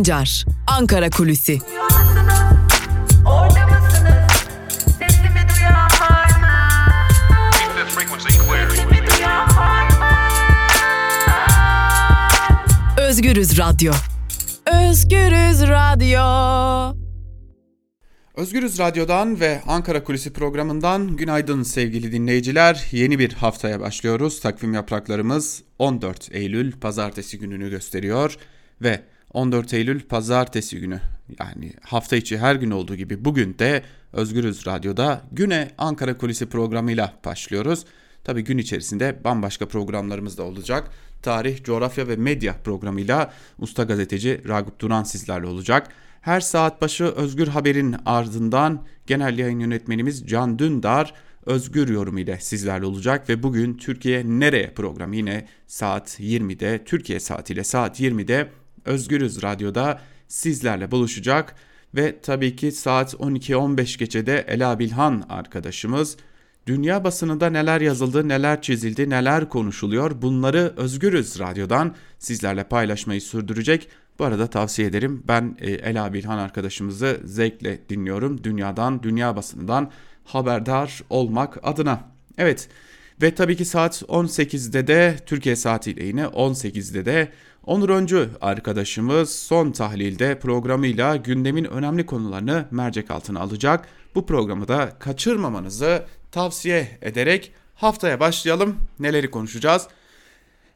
Sancar, Ankara Kulüsi. Özgürüz Radyo. Özgürüz Radyo. Özgürüz Radyo'dan ve Ankara Kulisi programından günaydın sevgili dinleyiciler. Yeni bir haftaya başlıyoruz. Takvim yapraklarımız 14 Eylül pazartesi gününü gösteriyor ve 14 Eylül pazartesi günü yani hafta içi her gün olduğu gibi bugün de Özgürüz Radyo'da Güne Ankara Kulisi programıyla başlıyoruz. Tabii gün içerisinde bambaşka programlarımız da olacak. Tarih, coğrafya ve medya programıyla usta gazeteci Ragıp Duran sizlerle olacak. Her saat başı Özgür Haber'in ardından genel yayın yönetmenimiz Can Dündar Özgür Yorum ile sizlerle olacak ve bugün Türkiye Nereye programı yine saat 20'de Türkiye saatiyle saat 20'de Özgürüz Radyo'da sizlerle buluşacak ve tabii ki saat 12-15 geçede Ela Bilhan arkadaşımız dünya basınında neler yazıldı, neler çizildi, neler konuşuluyor bunları Özgürüz Radyo'dan sizlerle paylaşmayı sürdürecek. Bu arada tavsiye ederim ben e, Ela Bilhan arkadaşımızı zevkle dinliyorum dünyadan, dünya basınından haberdar olmak adına. Evet ve tabii ki saat 18'de de Türkiye saatiyle yine 18'de de Onur Öncü arkadaşımız son tahlilde programıyla gündemin önemli konularını mercek altına alacak. Bu programı da kaçırmamanızı tavsiye ederek haftaya başlayalım. Neleri konuşacağız?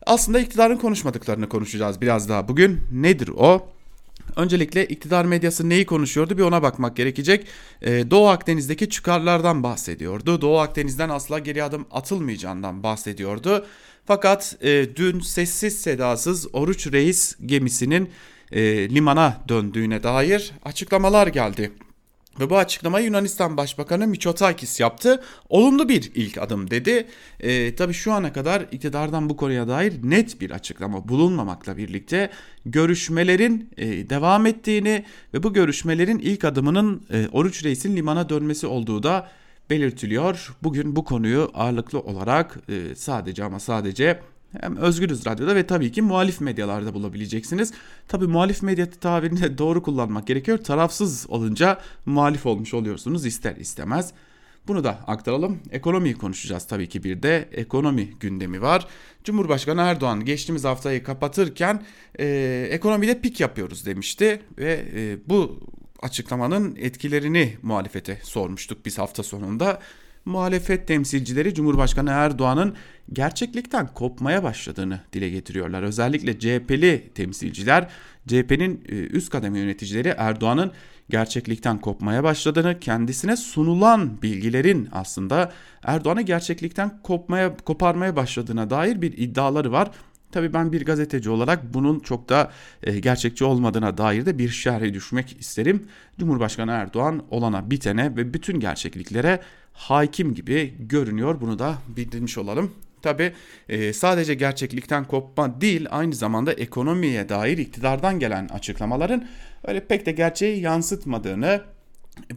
Aslında iktidarın konuşmadıklarını konuşacağız biraz daha bugün. Nedir o? Öncelikle iktidar medyası neyi konuşuyordu bir ona bakmak gerekecek. Ee, Doğu Akdeniz'deki çıkarlardan bahsediyordu. Doğu Akdeniz'den asla geri adım atılmayacağından bahsediyordu. Fakat e, dün sessiz sedasız Oruç Reis gemisinin e, limana döndüğüne dair açıklamalar geldi. Ve bu açıklamayı Yunanistan Başbakanı Mitsotakis yaptı. Olumlu bir ilk adım dedi. E, tabii şu ana kadar iktidardan bu konuya dair net bir açıklama bulunmamakla birlikte görüşmelerin e, devam ettiğini ve bu görüşmelerin ilk adımının e, Oruç Reis'in limana dönmesi olduğu da belirtiliyor. Bugün bu konuyu ağırlıklı olarak e, sadece ama sadece hem Özgürüz Radyo'da ve tabii ki muhalif medyalarda bulabileceksiniz. Tabii muhalif medya tabirini doğru kullanmak gerekiyor. Tarafsız olunca muhalif olmuş oluyorsunuz ister istemez. Bunu da aktaralım. Ekonomiyi konuşacağız tabii ki bir de ekonomi gündemi var. Cumhurbaşkanı Erdoğan geçtiğimiz haftayı kapatırken e, ekonomide pik yapıyoruz demişti ve e, bu açıklamanın etkilerini muhalefete sormuştuk biz hafta sonunda muhalefet temsilcileri Cumhurbaşkanı Erdoğan'ın gerçeklikten kopmaya başladığını dile getiriyorlar. Özellikle CHP'li temsilciler, CHP'nin e, üst kademe yöneticileri Erdoğan'ın gerçeklikten kopmaya başladığını, kendisine sunulan bilgilerin aslında Erdoğan'ı gerçeklikten kopmaya koparmaya başladığına dair bir iddiaları var. Tabii ben bir gazeteci olarak bunun çok da e, gerçekçi olmadığına dair de bir şerhe düşmek isterim. Cumhurbaşkanı Erdoğan olana bitene ve bütün gerçekliklere hakim gibi görünüyor. Bunu da bildirmiş olalım. Tabi e, sadece gerçeklikten kopma değil aynı zamanda ekonomiye dair iktidardan gelen açıklamaların öyle pek de gerçeği yansıtmadığını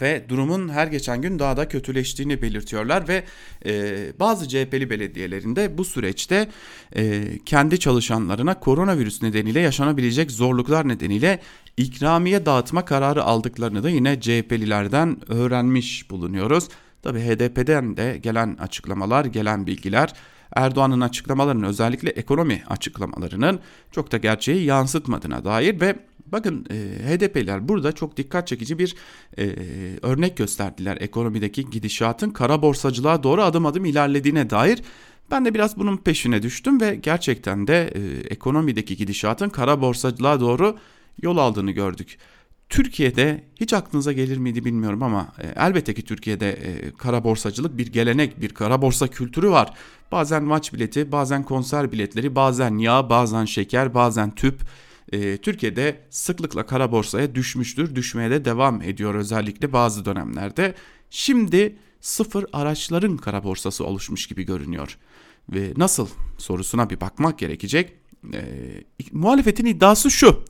ve durumun her geçen gün daha da kötüleştiğini belirtiyorlar ve e, bazı CHP'li belediyelerinde bu süreçte e, kendi çalışanlarına koronavirüs nedeniyle yaşanabilecek zorluklar nedeniyle ikramiye dağıtma kararı aldıklarını da yine CHP'lilerden öğrenmiş bulunuyoruz. Tabi HDP'den de gelen açıklamalar, gelen bilgiler Erdoğan'ın açıklamalarının özellikle ekonomi açıklamalarının çok da gerçeği yansıtmadığına dair ve bakın e, HDP'liler burada çok dikkat çekici bir e, örnek gösterdiler ekonomideki gidişatın kara borsacılığa doğru adım adım ilerlediğine dair. Ben de biraz bunun peşine düştüm ve gerçekten de e, ekonomideki gidişatın kara borsacılığa doğru yol aldığını gördük. Türkiye'de hiç aklınıza gelir miydi bilmiyorum ama e, elbette ki Türkiye'de e, kara borsacılık bir gelenek, bir kara borsa kültürü var. Bazen maç bileti, bazen konser biletleri, bazen yağ, bazen şeker, bazen tüp. E, Türkiye'de sıklıkla kara borsaya düşmüştür, düşmeye de devam ediyor özellikle bazı dönemlerde. Şimdi sıfır araçların kara borsası oluşmuş gibi görünüyor. Ve nasıl sorusuna bir bakmak gerekecek. E, muhalefetin iddiası şu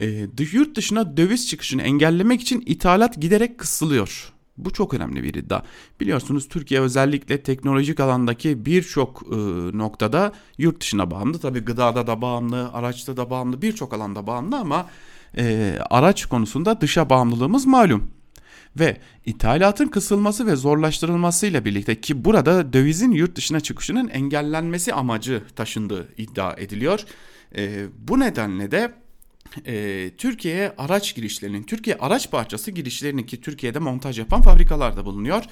e, yurt dışına döviz çıkışını engellemek için ithalat giderek kısılıyor. Bu çok önemli bir iddia. Biliyorsunuz Türkiye özellikle teknolojik alandaki birçok e, noktada yurt dışına bağımlı. Tabii gıdada da bağımlı, araçta da bağımlı, birçok alanda bağımlı ama e, araç konusunda dışa bağımlılığımız malum. Ve ithalatın kısılması ve zorlaştırılmasıyla birlikte ki burada dövizin yurt dışına çıkışının engellenmesi amacı taşındığı iddia ediliyor. E, bu nedenle de e, Türkiye'ye araç girişlerinin, Türkiye araç parçası girişlerinin ki Türkiye'de montaj yapan fabrikalarda bulunuyor.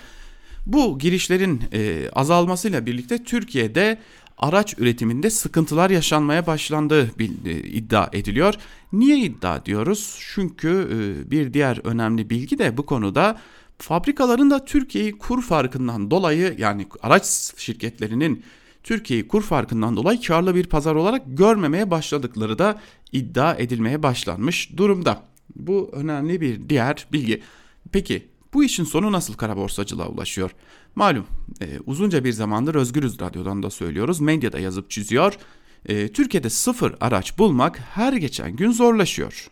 Bu girişlerin e, azalmasıyla birlikte Türkiye'de araç üretiminde sıkıntılar yaşanmaya başlandığı e, iddia ediliyor. Niye iddia diyoruz? Çünkü e, bir diğer önemli bilgi de bu konuda fabrikaların da Türkiye'yi kur farkından dolayı yani araç şirketlerinin Türkiye'yi kur farkından dolayı karlı bir pazar olarak görmemeye başladıkları da iddia edilmeye başlanmış durumda. Bu önemli bir diğer bilgi. Peki bu işin sonu nasıl kara borsacılığa ulaşıyor? Malum e, uzunca bir zamandır Özgürüz Radyo'dan da söylüyoruz. Medyada yazıp çiziyor. E, Türkiye'de sıfır araç bulmak her geçen gün zorlaşıyor.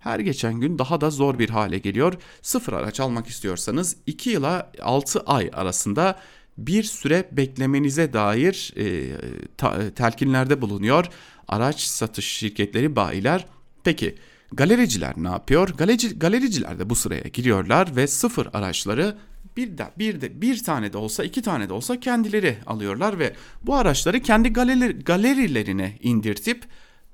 Her geçen gün daha da zor bir hale geliyor. Sıfır araç almak istiyorsanız 2 yıla 6 ay arasında bir süre beklemenize dair e, ta, telkinlerde bulunuyor araç satış şirketleri bayiler. Peki galericiler ne yapıyor? Galerici, galericiler de bu sıraya giriyorlar ve sıfır araçları bir de bir de bir tane de olsa iki tane de olsa kendileri alıyorlar ve bu araçları kendi galeri, galerilerine indirtip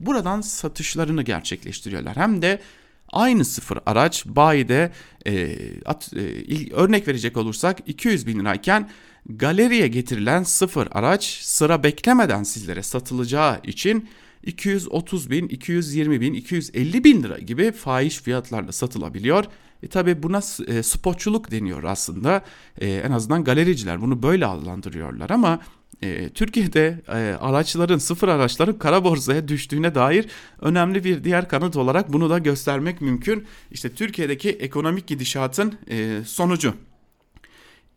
buradan satışlarını gerçekleştiriyorlar. Hem de aynı sıfır araç bayide e, at, e, örnek verecek olursak 200 bin lirayken galeriye getirilen sıfır araç sıra beklemeden sizlere satılacağı için 230 bin, 220 bin, 250 bin lira gibi fahiş fiyatlarla satılabiliyor. E tabi buna e, spotçuluk deniyor aslında. E, en azından galericiler bunu böyle adlandırıyorlar ama e, Türkiye'de e, araçların, sıfır araçların kara borsaya düştüğüne dair önemli bir diğer kanıt olarak bunu da göstermek mümkün. İşte Türkiye'deki ekonomik gidişatın e, sonucu.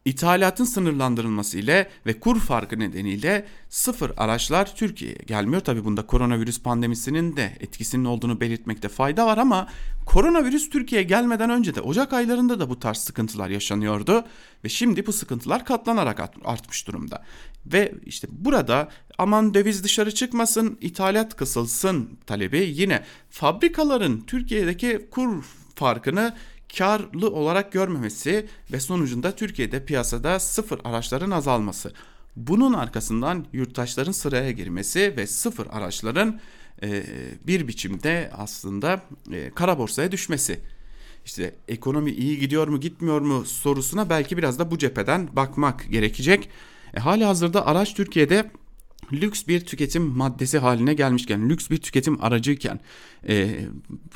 İthalatın sınırlandırılması ile ve kur farkı nedeniyle sıfır araçlar Türkiye'ye gelmiyor. Tabi bunda koronavirüs pandemisinin de etkisinin olduğunu belirtmekte fayda var ama koronavirüs Türkiye'ye gelmeden önce de Ocak aylarında da bu tarz sıkıntılar yaşanıyordu ve şimdi bu sıkıntılar katlanarak artmış durumda. Ve işte burada aman döviz dışarı çıkmasın, ithalat kısılsın talebi yine fabrikaların Türkiye'deki kur farkını karlı olarak görmemesi ve sonucunda Türkiye'de piyasada sıfır araçların azalması. Bunun arkasından yurttaşların sıraya girmesi ve sıfır araçların e, bir biçimde aslında e, kara borsaya düşmesi. İşte ekonomi iyi gidiyor mu gitmiyor mu sorusuna belki biraz da bu cepheden bakmak gerekecek. E, hali hazırda araç Türkiye'de lüks bir tüketim maddesi haline gelmişken, lüks bir tüketim aracıyken e,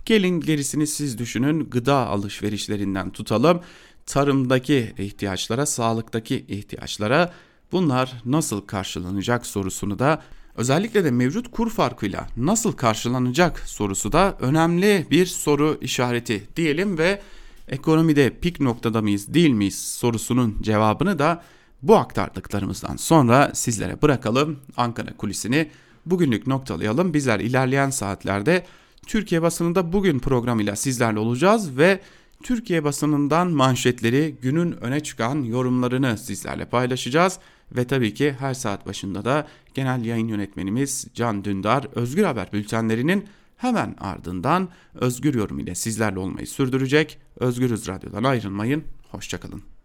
gelin gerisini siz düşünün gıda alışverişlerinden tutalım tarımdaki ihtiyaçlara, sağlıktaki ihtiyaçlara bunlar nasıl karşılanacak sorusunu da özellikle de mevcut kur farkıyla nasıl karşılanacak sorusu da önemli bir soru işareti diyelim ve ekonomide pik noktada mıyız değil miyiz sorusunun cevabını da bu aktardıklarımızdan sonra sizlere bırakalım Ankara kulisini bugünlük noktalayalım. Bizler ilerleyen saatlerde Türkiye basınında bugün programıyla sizlerle olacağız ve Türkiye basınından manşetleri günün öne çıkan yorumlarını sizlerle paylaşacağız. Ve tabii ki her saat başında da genel yayın yönetmenimiz Can Dündar Özgür Haber bültenlerinin hemen ardından Özgür Yorum ile sizlerle olmayı sürdürecek. Özgürüz Radyo'dan ayrılmayın, hoşçakalın.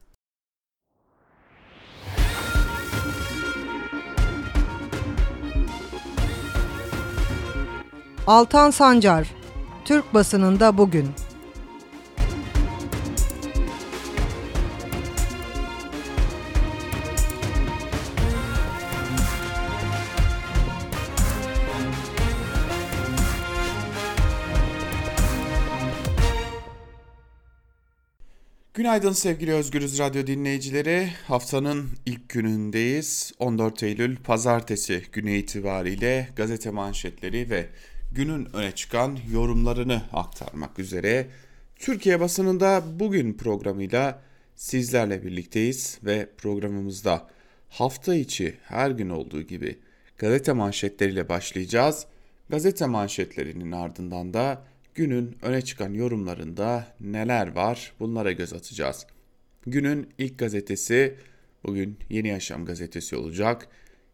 Altan Sancar, Türk basınında bugün. Günaydın sevgili Özgürüz Radyo dinleyicileri. Haftanın ilk günündeyiz. 14 Eylül Pazartesi günü itibariyle gazete manşetleri ve günün öne çıkan yorumlarını aktarmak üzere Türkiye basınında bugün programıyla sizlerle birlikteyiz ve programımızda hafta içi her gün olduğu gibi gazete manşetleriyle başlayacağız. Gazete manşetlerinin ardından da günün öne çıkan yorumlarında neler var bunlara göz atacağız. Günün ilk gazetesi bugün Yeni Yaşam gazetesi olacak.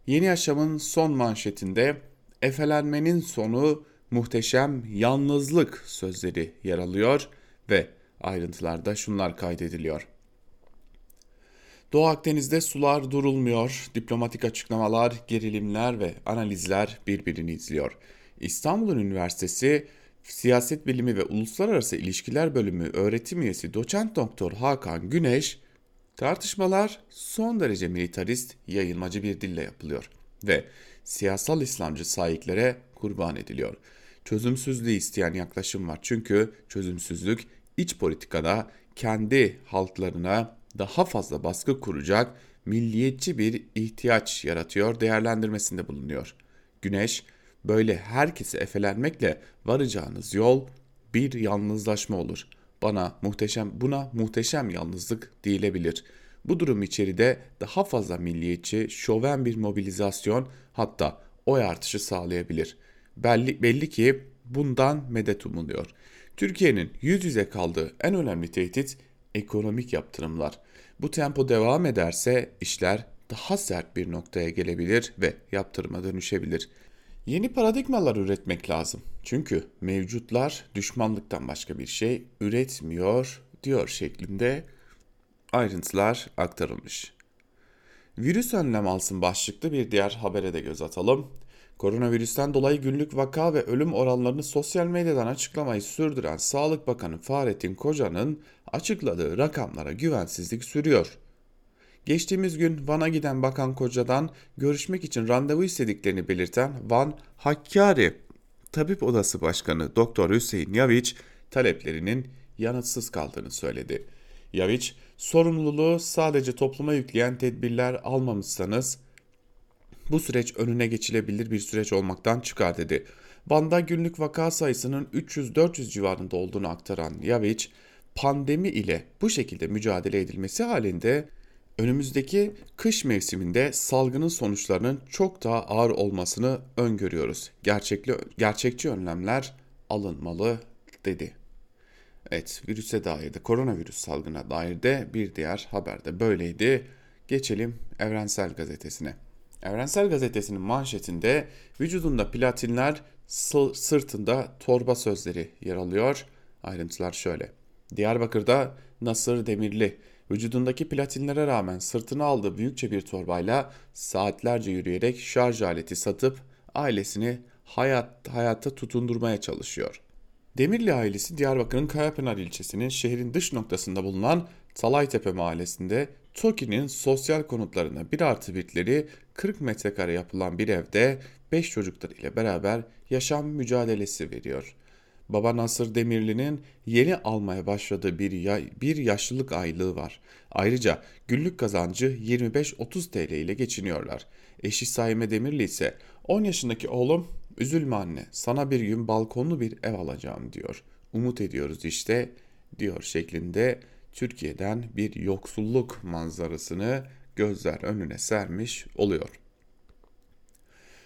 Yeni Yaşam'ın son manşetinde efelenmenin sonu muhteşem yalnızlık sözleri yer alıyor ve ayrıntılarda şunlar kaydediliyor. Doğu Akdeniz'de sular durulmuyor, diplomatik açıklamalar, gerilimler ve analizler birbirini izliyor. İstanbul Üniversitesi Siyaset Bilimi ve Uluslararası İlişkiler Bölümü öğretim üyesi doçent doktor Hakan Güneş, tartışmalar son derece militarist, yayılmacı bir dille yapılıyor ve siyasal İslamcı sahiklere kurban ediliyor. Çözümsüzlüğü isteyen yaklaşım var çünkü çözümsüzlük iç politikada kendi halklarına daha fazla baskı kuracak milliyetçi bir ihtiyaç yaratıyor değerlendirmesinde bulunuyor. Güneş böyle herkesi efelenmekle varacağınız yol bir yalnızlaşma olur. Bana muhteşem buna muhteşem yalnızlık diyebilir. Bu durum içeride daha fazla milliyetçi, şoven bir mobilizasyon hatta oy artışı sağlayabilir. Belli, belli ki bundan medet umuluyor. Türkiye'nin yüz yüze kaldığı en önemli tehdit ekonomik yaptırımlar. Bu tempo devam ederse işler daha sert bir noktaya gelebilir ve yaptırıma dönüşebilir. Yeni paradigmalar üretmek lazım. Çünkü mevcutlar düşmanlıktan başka bir şey üretmiyor diyor şeklinde ayrıntılar aktarılmış. Virüs önlem alsın başlıklı bir diğer habere de göz atalım. Koronavirüsten dolayı günlük vaka ve ölüm oranlarını sosyal medyadan açıklamayı sürdüren Sağlık Bakanı Fahrettin Koca'nın açıkladığı rakamlara güvensizlik sürüyor. Geçtiğimiz gün Van'a giden Bakan Koca'dan görüşmek için randevu istediklerini belirten Van Hakkari Tabip Odası Başkanı Doktor Hüseyin Yaviç taleplerinin yanıtsız kaldığını söyledi. Yaviç, sorumluluğu sadece topluma yükleyen tedbirler almamışsanız bu süreç önüne geçilebilir bir süreç olmaktan çıkar dedi. Van'da günlük vaka sayısının 300-400 civarında olduğunu aktaran Yaviç, pandemi ile bu şekilde mücadele edilmesi halinde önümüzdeki kış mevsiminde salgının sonuçlarının çok daha ağır olmasını öngörüyoruz. Gerçekli, gerçekçi önlemler alınmalı dedi. Evet virüse dair de koronavirüs salgına dair de bir diğer haber de böyleydi. Geçelim Evrensel Gazetesi'ne. Evrensel Gazetesi'nin manşetinde vücudunda platinler sırtında torba sözleri yer alıyor. Ayrıntılar şöyle. Diyarbakır'da Nasır Demirli vücudundaki platinlere rağmen sırtına aldığı büyükçe bir torbayla saatlerce yürüyerek şarj aleti satıp ailesini hayat, hayatta tutundurmaya çalışıyor. Demirli ailesi Diyarbakır'ın Kayapınar ilçesinin şehrin dış noktasında bulunan Salaytepe mahallesinde TOKİ'nin sosyal konutlarına bir artı birleri 40 metrekare yapılan bir evde 5 çocuklarıyla beraber yaşam mücadelesi veriyor. Baba Nasır Demirli'nin yeni almaya başladığı bir, ya bir yaşlılık aylığı var. Ayrıca günlük kazancı 25-30 TL ile geçiniyorlar. Eşi Saime Demirli ise 10 yaşındaki oğlum üzülme anne sana bir gün balkonlu bir ev alacağım diyor. Umut ediyoruz işte diyor şeklinde Türkiye'den bir yoksulluk manzarasını gözler önüne sermiş oluyor.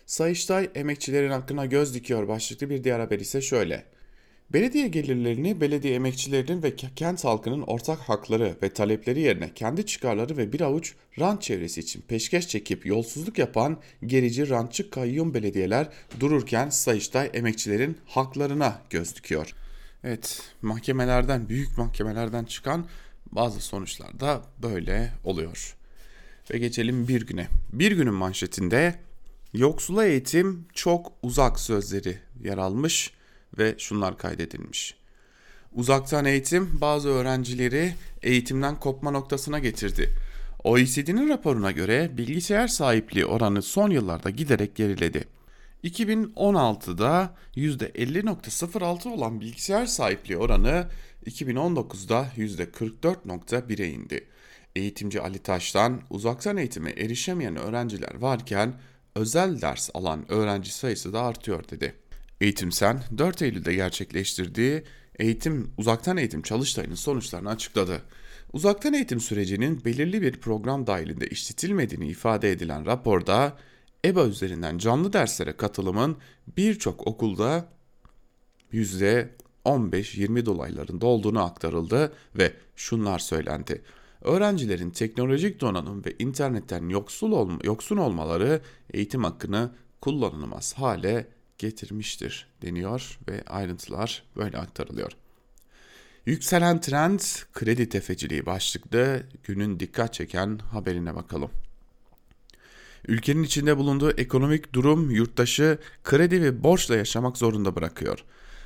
Sayıştay emekçilerin hakkına göz dikiyor başlıklı bir diğer haber ise şöyle. Belediye gelirlerini belediye emekçilerinin ve kent halkının ortak hakları ve talepleri yerine kendi çıkarları ve bir avuç rant çevresi için peşkeş çekip yolsuzluk yapan gerici rantçı kayyum belediyeler dururken Sayıştay emekçilerin haklarına göz dikiyor. Evet mahkemelerden büyük mahkemelerden çıkan bazı sonuçlar da böyle oluyor. Ve geçelim bir güne. Bir günün manşetinde yoksula eğitim çok uzak sözleri yer almış ve şunlar kaydedilmiş. Uzaktan eğitim bazı öğrencileri eğitimden kopma noktasına getirdi. OECD'nin raporuna göre bilgisayar sahipliği oranı son yıllarda giderek geriledi. 2016'da %50.06 olan bilgisayar sahipliği oranı 2019'da %44.1'e indi. Eğitimci Ali Taş'tan uzaktan eğitime erişemeyen öğrenciler varken özel ders alan öğrenci sayısı da artıyor dedi. Eğitimsen 4 Eylül'de gerçekleştirdiği eğitim uzaktan eğitim çalıştayının sonuçlarını açıkladı. Uzaktan eğitim sürecinin belirli bir program dahilinde işletilmediğini ifade edilen raporda EBA üzerinden canlı derslere katılımın birçok okulda %15-20 dolaylarında olduğunu aktarıldı ve şunlar söylendi. Öğrencilerin teknolojik donanım ve internetten yoksul olma, yoksun olmaları eğitim hakkını kullanılmaz hale getirmiştir deniyor ve ayrıntılar böyle aktarılıyor. Yükselen trend kredi tefeciliği başlıklı günün dikkat çeken haberine bakalım. Ülkenin içinde bulunduğu ekonomik durum yurttaşı kredi ve borçla yaşamak zorunda bırakıyor.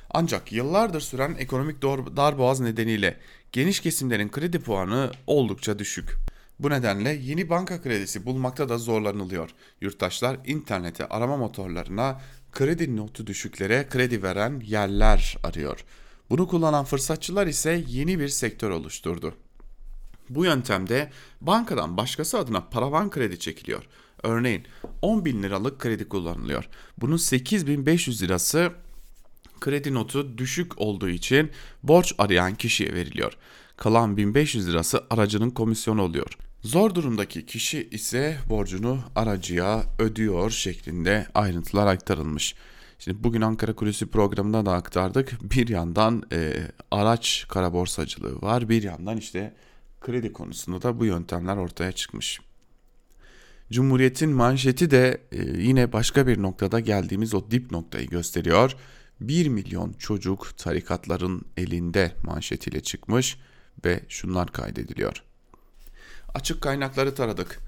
Ancak yıllardır süren ekonomik darboğaz nedeniyle geniş kesimlerin kredi puanı oldukça düşük. Bu nedenle yeni banka kredisi bulmakta da zorlanılıyor. Yurttaşlar internete arama motorlarına kredi notu düşüklere kredi veren yerler arıyor. Bunu kullanan fırsatçılar ise yeni bir sektör oluşturdu. Bu yöntemde bankadan başkası adına paravan kredi çekiliyor. Örneğin 10 bin liralık kredi kullanılıyor. Bunun 8500 lirası kredi notu düşük olduğu için borç arayan kişiye veriliyor. Kalan 1500 lirası aracının komisyonu oluyor. Zor durumdaki kişi ise borcunu aracıya ödüyor şeklinde ayrıntılar aktarılmış. Şimdi bugün Ankara Kulesi programında da aktardık. Bir yandan e, araç kara borsacılığı var. Bir yandan işte kredi konusunda da bu yöntemler ortaya çıkmış. Cumhuriyet'in manşeti de e, yine başka bir noktada geldiğimiz o dip noktayı gösteriyor. 1 milyon çocuk tarikatların elinde manşetiyle çıkmış ve şunlar kaydediliyor. Açık kaynakları taradık.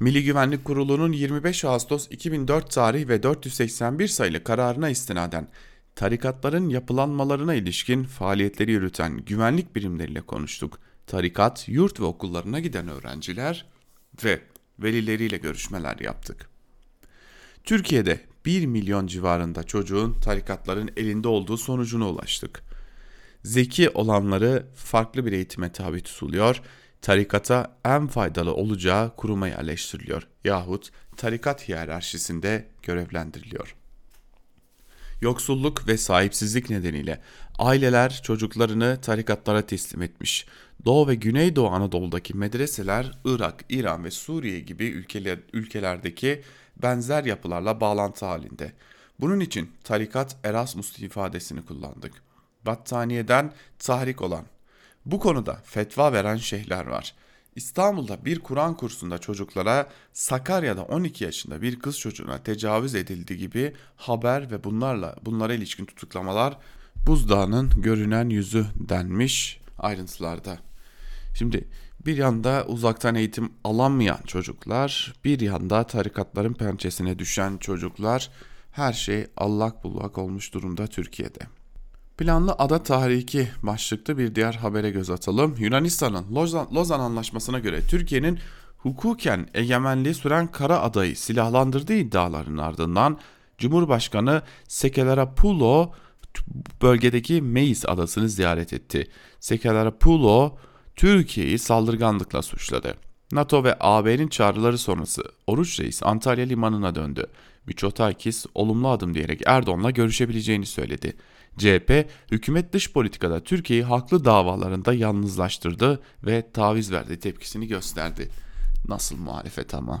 Milli Güvenlik Kurulu'nun 25 Ağustos 2004 tarih ve 481 sayılı kararına istinaden tarikatların yapılanmalarına ilişkin faaliyetleri yürüten güvenlik birimleriyle konuştuk. Tarikat, yurt ve okullarına giden öğrenciler ve velileriyle görüşmeler yaptık. Türkiye'de 1 milyon civarında çocuğun tarikatların elinde olduğu sonucuna ulaştık. Zeki olanları farklı bir eğitime tabi tutuluyor, tarikata en faydalı olacağı kuruma yerleştiriliyor yahut tarikat hiyerarşisinde görevlendiriliyor. Yoksulluk ve sahipsizlik nedeniyle aileler çocuklarını tarikatlara teslim etmiş. Doğu ve Güneydoğu Anadolu'daki medreseler Irak, İran ve Suriye gibi ülkeler, ülkelerdeki benzer yapılarla bağlantı halinde. Bunun için tarikat Erasmus ifadesini kullandık. Battaniyeden tahrik olan. Bu konuda fetva veren şeyhler var. İstanbul'da bir Kur'an kursunda çocuklara Sakarya'da 12 yaşında bir kız çocuğuna tecavüz edildi gibi haber ve bunlarla bunlara ilişkin tutuklamalar buzdağının görünen yüzü denmiş ayrıntılarda. Şimdi bir yanda uzaktan eğitim alamayan çocuklar, bir yanda tarikatların pençesine düşen çocuklar her şey allak bullak olmuş durumda Türkiye'de. Planlı ada tahriki başlıklı bir diğer habere göz atalım. Yunanistan'ın Lozan, Lozan Anlaşması'na göre Türkiye'nin hukuken egemenliği süren Kara Adayı silahlandırdığı iddialarının ardından Cumhurbaşkanı Sekelerapulo bölgedeki Meis adasını ziyaret etti. Sekelerapulo Türkiye'yi saldırganlıkla suçladı. NATO ve AB'nin çağrıları sonrası Oruç Reis Antalya limanına döndü. Miçotakis olumlu adım diyerek Erdoğan'la görüşebileceğini söyledi. CHP, hükümet dış politikada Türkiye'yi haklı davalarında yalnızlaştırdı ve taviz verdi tepkisini gösterdi. Nasıl muhalefet ama?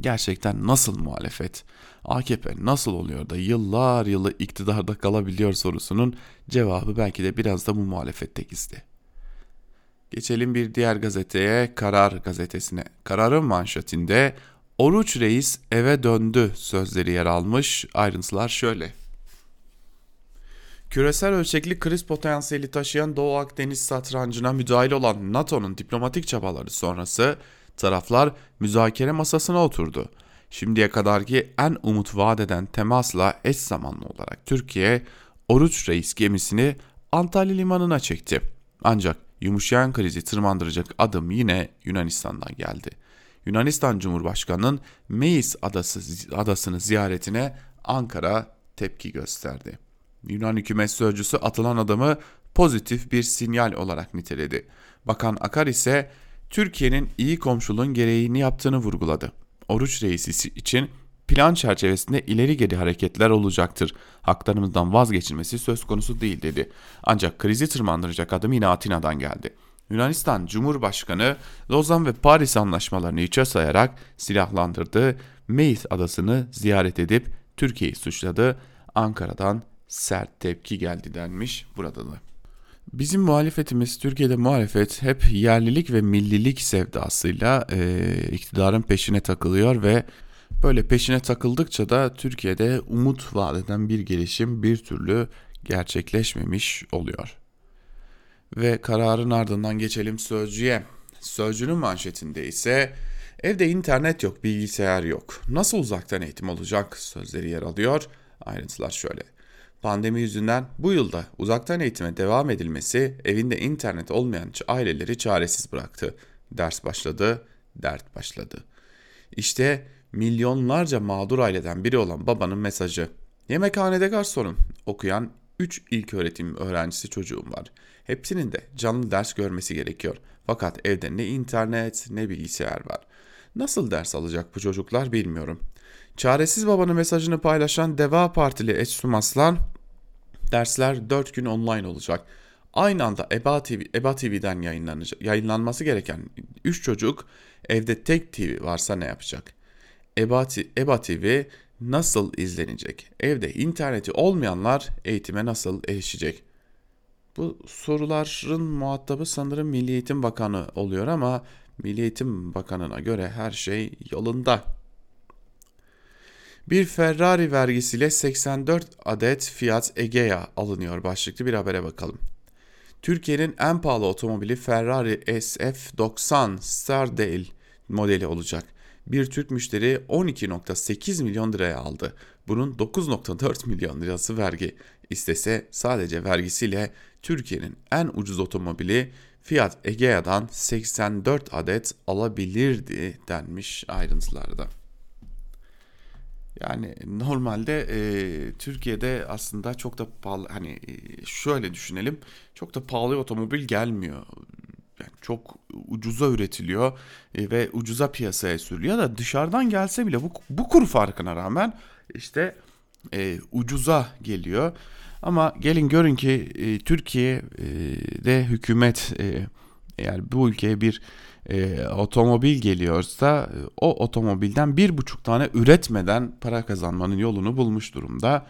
Gerçekten nasıl muhalefet? AKP nasıl oluyor da yıllar yılı iktidarda kalabiliyor sorusunun cevabı belki de biraz da bu muhalefette gizli. Geçelim bir diğer gazeteye Karar gazetesine. Kararın manşetinde Oruç Reis eve döndü sözleri yer almış. Ayrıntılar şöyle. Küresel ölçekli kriz potansiyeli taşıyan Doğu Akdeniz satrancına müdahil olan NATO'nun diplomatik çabaları sonrası taraflar müzakere masasına oturdu. Şimdiye kadarki en umut vaat eden temasla eş zamanlı olarak Türkiye, Oruç Reis gemisini Antalya limanına çekti. Ancak yumuşayan krizi tırmandıracak adım yine Yunanistan'dan geldi. Yunanistan Cumhurbaşkanı'nın Meis adası, adasını ziyaretine Ankara tepki gösterdi. Yunan hükümet sözcüsü atılan adımı pozitif bir sinyal olarak niteledi. Bakan Akar ise Türkiye'nin iyi komşuluğun gereğini yaptığını vurguladı. Oruç reisi için plan çerçevesinde ileri geri hareketler olacaktır. Haklarımızdan vazgeçilmesi söz konusu değil dedi. Ancak krizi tırmandıracak adım yine Atina'dan geldi. Yunanistan Cumhurbaşkanı Lozan ve Paris anlaşmalarını içe sayarak silahlandırdığı Meis adasını ziyaret edip Türkiye'yi suçladı. Ankara'dan sert tepki geldi denmiş burada da. Bizim muhalefetimiz Türkiye'de muhalefet hep yerlilik ve millilik sevdasıyla e, iktidarın peşine takılıyor ve Böyle peşine takıldıkça da Türkiye'de umut vadeden bir gelişim bir türlü gerçekleşmemiş oluyor. Ve kararın ardından geçelim sözcüye. Sözcünün manşetinde ise evde internet yok, bilgisayar yok. Nasıl uzaktan eğitim olacak sözleri yer alıyor. Ayrıntılar şöyle. Pandemi yüzünden bu yılda uzaktan eğitime devam edilmesi evinde internet olmayan aileleri çaresiz bıraktı. Ders başladı, dert başladı. İşte milyonlarca mağdur aileden biri olan babanın mesajı. Yemekhanede garsonum. Okuyan 3 ilk öğretim öğrencisi çocuğum var. Hepsinin de canlı ders görmesi gerekiyor. Fakat evde ne internet ne bilgisayar var. Nasıl ders alacak bu çocuklar bilmiyorum. Çaresiz babanın mesajını paylaşan Deva Partili Eçsum Aslan, dersler 4 gün online olacak. Aynı anda EBA, TV, EBA TV'den yayınlanması gereken 3 çocuk evde tek TV varsa ne yapacak? EBA, EBA TV nasıl izlenecek? Evde interneti olmayanlar eğitime nasıl erişecek? Bu soruların muhatabı sanırım Milli Eğitim Bakanı oluyor ama Milli Eğitim Bakanı'na göre her şey yolunda. Bir Ferrari vergisiyle 84 adet Fiat Egea alınıyor başlıklı bir habere bakalım. Türkiye'nin en pahalı otomobili Ferrari SF90 Stardale modeli olacak. Bir Türk müşteri 12.8 milyon liraya aldı. Bunun 9.4 milyon lirası vergi. İstese sadece vergisiyle Türkiye'nin en ucuz otomobili Fiat Egea'dan 84 adet alabilirdi denmiş ayrıntılarda. Yani normalde e, Türkiye'de aslında çok da pahalı hani şöyle düşünelim çok da pahalı otomobil gelmiyor. Yani çok ucuza üretiliyor e, ve ucuza piyasaya sürülüyor da dışarıdan gelse bile bu, bu kur farkına rağmen işte e, ucuza geliyor. Ama gelin görün ki e, Türkiye'de hükümet e, eğer bu ülkeye bir e, otomobil geliyorsa o otomobilden bir buçuk tane üretmeden para kazanmanın yolunu bulmuş durumda.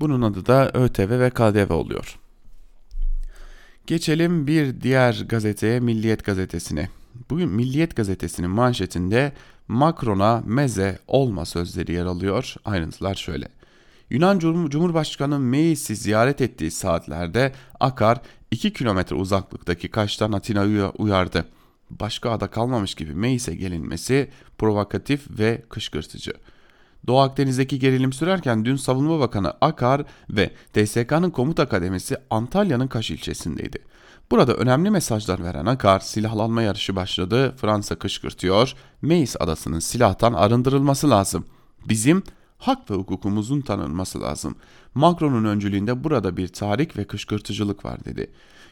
Bunun adı da ÖTV ve KDV oluyor. Geçelim bir diğer gazeteye Milliyet gazetesine. Bugün Milliyet gazetesinin manşetinde Macron'a meze olma sözleri yer alıyor. Ayrıntılar şöyle. Yunan Cumhurbaşkanı Meis'i ziyaret ettiği saatlerde Akar 2 kilometre uzaklıktaki Kaş'tan Atina'yı uyardı. Başka ada kalmamış gibi Meis'e gelinmesi provokatif ve kışkırtıcı. Doğu Akdeniz'deki gerilim sürerken dün Savunma Bakanı Akar ve DSK'nın komuta kademesi Antalya'nın Kaş ilçesindeydi. Burada önemli mesajlar veren Akar silahlanma yarışı başladı, Fransa kışkırtıyor, Meis adasının silahtan arındırılması lazım. Bizim hak ve hukukumuzun tanınması lazım. Macron'un öncülüğünde burada bir tarih ve kışkırtıcılık var dedi.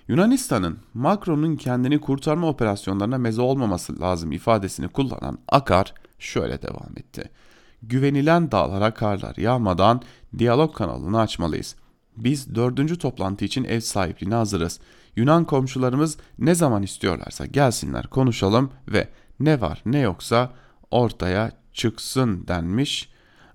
Yunanistan'ın Macron'un kendini kurtarma operasyonlarına meze olmaması lazım ifadesini kullanan Akar şöyle devam etti. Güvenilen dağlara karlar yağmadan diyalog kanalını açmalıyız. Biz dördüncü toplantı için ev sahipliğine hazırız. Yunan komşularımız ne zaman istiyorlarsa gelsinler konuşalım ve ne var ne yoksa ortaya çıksın denmiş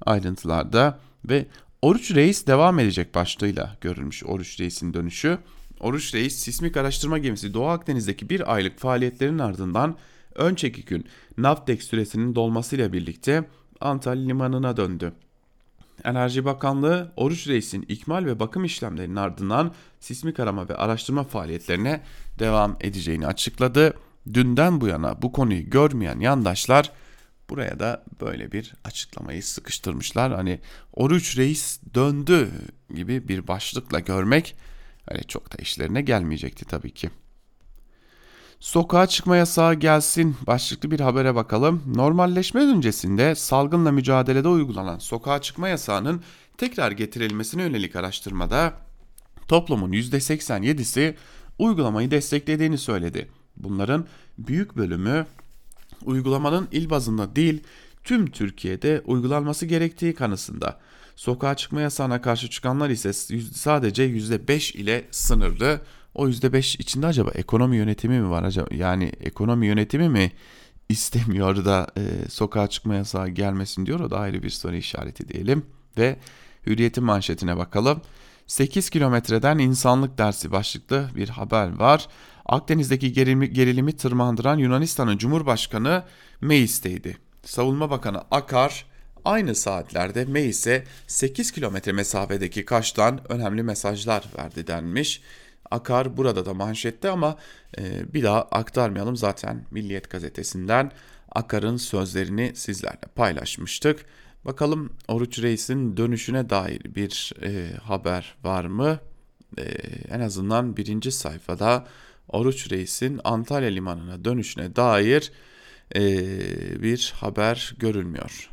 ayrıntılarda ve Oruç Reis devam edecek başlığıyla görülmüş Oruç Reis'in dönüşü. Oruç Reis sismik araştırma gemisi Doğu Akdeniz'deki bir aylık faaliyetlerin ardından önceki gün Navtex süresinin dolmasıyla birlikte Antalya limanına döndü. Enerji Bakanlığı Oruç Reis'in ikmal ve bakım işlemlerinin ardından sismik arama ve araştırma faaliyetlerine devam edeceğini açıkladı. Dünden bu yana bu konuyu görmeyen yandaşlar Buraya da böyle bir açıklamayı sıkıştırmışlar. Hani Oruç Reis döndü gibi bir başlıkla görmek öyle çok da işlerine gelmeyecekti tabii ki. Sokağa çıkma yasağı gelsin başlıklı bir habere bakalım. Normalleşme öncesinde salgınla mücadelede uygulanan sokağa çıkma yasağının tekrar getirilmesine yönelik araştırmada toplumun %87'si uygulamayı desteklediğini söyledi. Bunların büyük bölümü uygulamanın il bazında değil tüm Türkiye'de uygulanması gerektiği kanısında. Sokağa çıkma yasağına karşı çıkanlar ise sadece %5 ile sınırlı. O %5 içinde acaba ekonomi yönetimi mi var acaba? Yani ekonomi yönetimi mi istemiyor da e, sokağa çıkma yasağı gelmesin diyor. O da ayrı bir soru işareti diyelim. Ve Hürriyet'in manşetine bakalım. 8 kilometreden insanlık dersi başlıklı bir haber var. Akdeniz'deki gerilimi, gerilimi tırmandıran Yunanistan'ın Cumhurbaşkanı Meis'teydi. Savunma Bakanı Akar Aynı saatlerde May ise 8 kilometre mesafedeki Kaş'tan önemli mesajlar verdi denmiş. Akar burada da manşette ama e, bir daha aktarmayalım zaten Milliyet gazetesinden Akar'ın sözlerini sizlerle paylaşmıştık. Bakalım Oruç Reis'in dönüşüne dair bir e, haber var mı? E, en azından birinci sayfada Oruç Reis'in Antalya Limanı'na dönüşüne dair e, bir haber görülmüyor.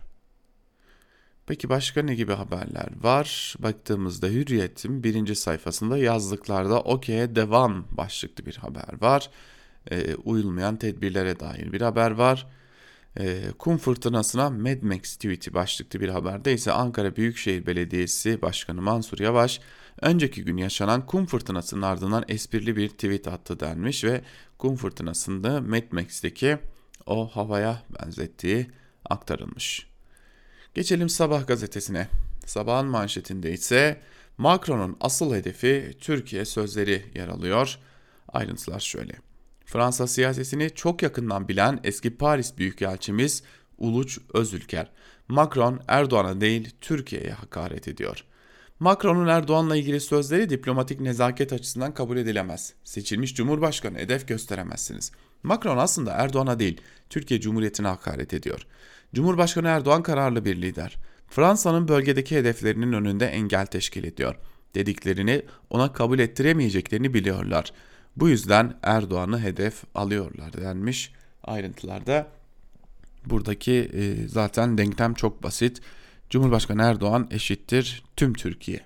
Peki başka ne gibi haberler var? Baktığımızda Hürriyet'in birinci sayfasında yazlıklarda okey'e devam başlıklı bir haber var. E, uyulmayan tedbirlere dair bir haber var. E, kum fırtınasına Mad Max tweet'i başlıklı bir haberde ise Ankara Büyükşehir Belediyesi Başkanı Mansur Yavaş önceki gün yaşanan kum fırtınasının ardından esprili bir tweet attı denmiş ve kum fırtınasında Mad Max'teki o havaya benzettiği aktarılmış. Geçelim Sabah gazetesine. Sabahın manşetinde ise Macron'un asıl hedefi Türkiye sözleri yer alıyor. Ayrıntılar şöyle. Fransa siyasetini çok yakından bilen eski Paris Büyükelçimiz Uluç Özülker, Macron Erdoğan'a değil Türkiye'ye hakaret ediyor. Macron'un Erdoğan'la ilgili sözleri diplomatik nezaket açısından kabul edilemez. Seçilmiş Cumhurbaşkanı hedef gösteremezsiniz. Macron aslında Erdoğan'a değil Türkiye Cumhuriyeti'ne hakaret ediyor. Cumhurbaşkanı Erdoğan kararlı bir lider. Fransa'nın bölgedeki hedeflerinin önünde engel teşkil ediyor. Dediklerini ona kabul ettiremeyeceklerini biliyorlar. Bu yüzden Erdoğan'ı hedef alıyorlar denmiş ayrıntılarda. Buradaki e, zaten denklem çok basit. Cumhurbaşkanı Erdoğan eşittir tüm Türkiye.